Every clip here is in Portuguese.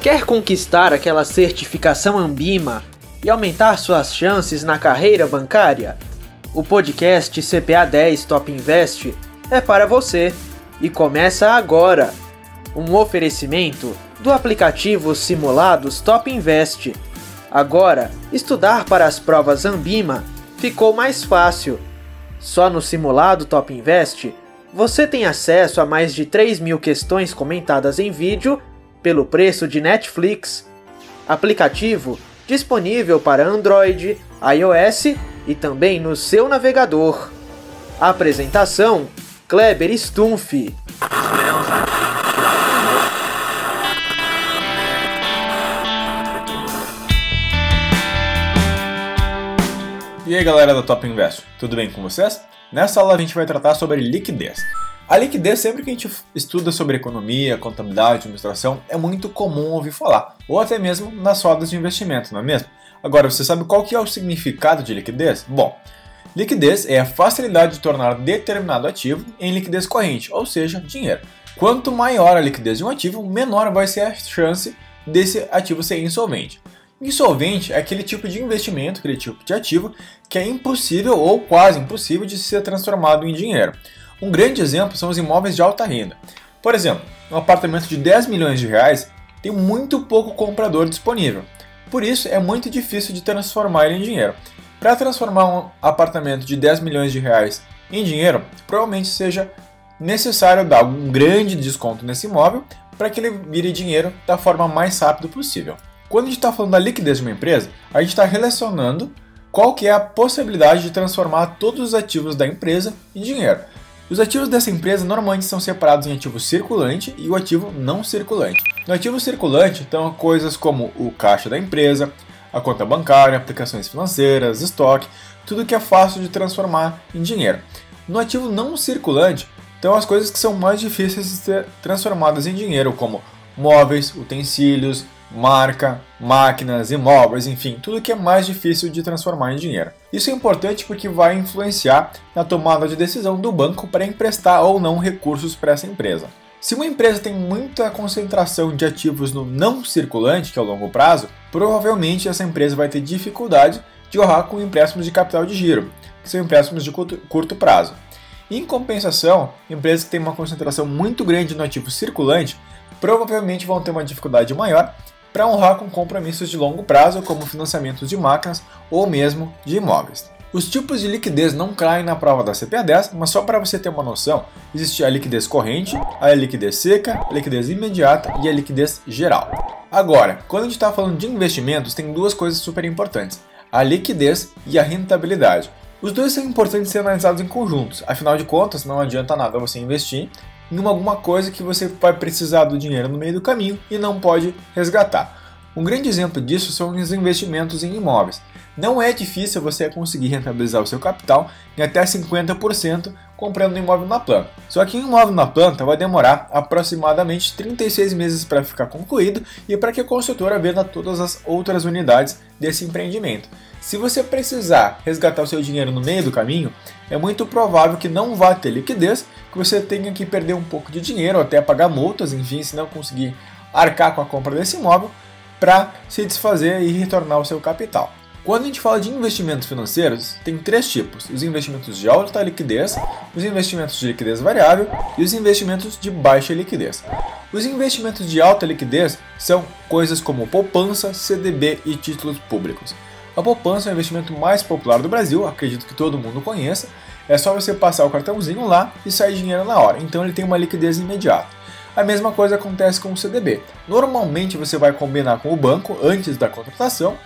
Quer conquistar aquela certificação Ambima e aumentar suas chances na carreira bancária? O podcast CPA 10 Top Invest é para você e começa agora. Um oferecimento do aplicativo Simulados Top Invest. Agora, estudar para as provas Ambima ficou mais fácil. Só no simulado Top Invest você tem acesso a mais de 3 mil questões comentadas em vídeo pelo preço de Netflix. Aplicativo disponível para Android, iOS e também no seu navegador. Apresentação: Kleber Stumpf. E aí galera da Top Invest, tudo bem com vocês? Nessa aula a gente vai tratar sobre liquidez. A liquidez, sempre que a gente estuda sobre economia, contabilidade, administração, é muito comum ouvir falar, ou até mesmo nas rodas de investimento, não é mesmo? Agora, você sabe qual que é o significado de liquidez? Bom, liquidez é a facilidade de tornar determinado ativo em liquidez corrente, ou seja, dinheiro. Quanto maior a liquidez de um ativo, menor vai ser a chance desse ativo ser insolvente. Insolvente é aquele tipo de investimento, aquele tipo de ativo que é impossível ou quase impossível de ser transformado em dinheiro. Um grande exemplo são os imóveis de alta renda. Por exemplo, um apartamento de 10 milhões de reais tem muito pouco comprador disponível. Por isso, é muito difícil de transformar ele em dinheiro. Para transformar um apartamento de 10 milhões de reais em dinheiro, provavelmente seja necessário dar um grande desconto nesse imóvel para que ele vire dinheiro da forma mais rápida possível. Quando a gente está falando da liquidez de uma empresa, a gente está relacionando qual que é a possibilidade de transformar todos os ativos da empresa em dinheiro. Os ativos dessa empresa normalmente são separados em ativo circulante e o ativo não circulante. No ativo circulante estão coisas como o caixa da empresa, a conta bancária, aplicações financeiras, estoque, tudo que é fácil de transformar em dinheiro. No ativo não circulante estão as coisas que são mais difíceis de ser transformadas em dinheiro, como móveis, utensílios, marca, máquinas, imóveis, enfim, tudo que é mais difícil de transformar em dinheiro. Isso é importante porque vai influenciar na tomada de decisão do banco para emprestar ou não recursos para essa empresa. Se uma empresa tem muita concentração de ativos no não circulante, que é o longo prazo, provavelmente essa empresa vai ter dificuldade de honrar com empréstimos de capital de giro, que são empréstimos de curto prazo. Em compensação, empresas que têm uma concentração muito grande no ativo circulante provavelmente vão ter uma dificuldade maior para honrar com compromissos de longo prazo, como financiamentos de máquinas ou mesmo de imóveis. Os tipos de liquidez não caem na prova da CPA10, mas só para você ter uma noção, existe a liquidez corrente, a liquidez seca, a liquidez imediata e a liquidez geral. Agora, quando a gente está falando de investimentos, tem duas coisas super importantes: a liquidez e a rentabilidade. Os dois são importantes ser analisados em conjuntos, afinal de contas, não adianta nada você investir em alguma coisa que você vai precisar do dinheiro no meio do caminho e não pode resgatar. Um grande exemplo disso são os investimentos em imóveis. Não é difícil você conseguir rentabilizar o seu capital em até 50% comprando um imóvel na planta. Só que um imóvel na planta vai demorar aproximadamente 36 meses para ficar concluído e para que a construtora venda todas as outras unidades desse empreendimento. Se você precisar resgatar o seu dinheiro no meio do caminho, é muito provável que não vá ter liquidez, que você tenha que perder um pouco de dinheiro, até pagar multas, enfim, se não conseguir arcar com a compra desse imóvel, para se desfazer e retornar o seu capital. Quando a gente fala de investimentos financeiros, tem três tipos: os investimentos de alta liquidez, os investimentos de liquidez variável e os investimentos de baixa liquidez. Os investimentos de alta liquidez são coisas como poupança, CDB e títulos públicos. A poupança é o investimento mais popular do Brasil, acredito que todo mundo conheça. É só você passar o cartãozinho lá e sair dinheiro na hora, então ele tem uma liquidez imediata. A mesma coisa acontece com o CDB. Normalmente você vai combinar com o banco antes da contratação,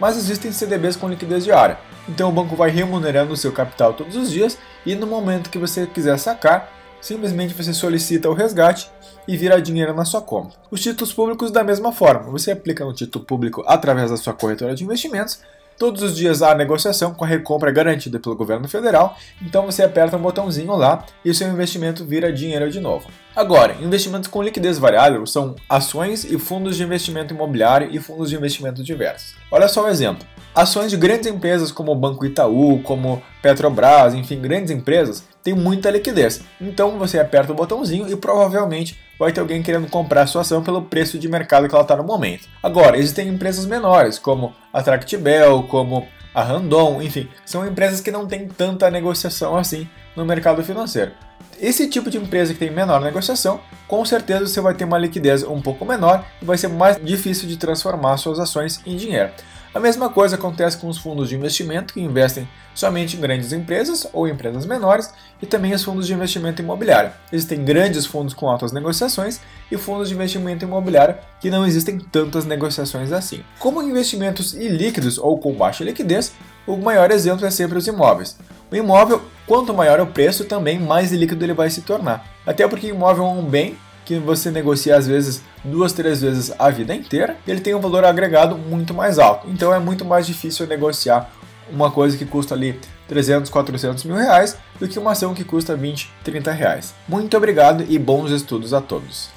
mas existem CDBs com liquidez diária. Então o banco vai remunerando o seu capital todos os dias e no momento que você quiser sacar, simplesmente você solicita o resgate e vira dinheiro na sua conta. Os títulos públicos da mesma forma, você aplica no título público através da sua corretora de investimentos Todos os dias há negociação com a recompra garantida pelo governo federal, então você aperta um botãozinho lá e o seu investimento vira dinheiro de novo. Agora, investimentos com liquidez variável são ações e fundos de investimento imobiliário e fundos de investimento diversos. Olha só um exemplo. Ações de grandes empresas como o Banco Itaú, como Petrobras, enfim, grandes empresas, têm muita liquidez. Então você aperta o botãozinho e provavelmente vai ter alguém querendo comprar a sua ação pelo preço de mercado que ela está no momento. Agora, existem empresas menores, como a Tractibel, como a Randon, enfim, são empresas que não têm tanta negociação assim no mercado financeiro. Esse tipo de empresa que tem menor negociação, com certeza você vai ter uma liquidez um pouco menor e vai ser mais difícil de transformar suas ações em dinheiro. A mesma coisa acontece com os fundos de investimento que investem somente em grandes empresas ou empresas menores e também os fundos de investimento imobiliário. Existem grandes fundos com altas negociações e fundos de investimento imobiliário que não existem tantas negociações assim. Como investimentos ilíquidos ou com baixa liquidez, o maior exemplo é sempre os imóveis. O imóvel, quanto maior o preço, também mais líquido ele vai se tornar. Até porque o imóvel é um bem que você negocia às vezes duas, três vezes a vida inteira, ele tem um valor agregado muito mais alto. Então é muito mais difícil negociar uma coisa que custa ali 300, 400 mil reais do que uma ação que custa 20, 30 reais. Muito obrigado e bons estudos a todos.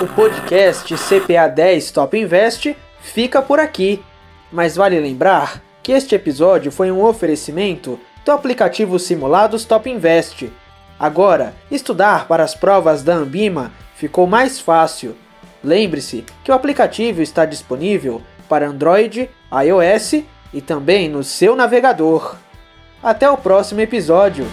O podcast CPA 10 Top Invest fica por aqui, mas vale lembrar que este episódio foi um oferecimento do aplicativo Simulados Top Invest Agora, estudar para as provas da Ambima ficou mais fácil. Lembre-se que o aplicativo está disponível para Android, iOS e também no seu navegador. Até o próximo episódio!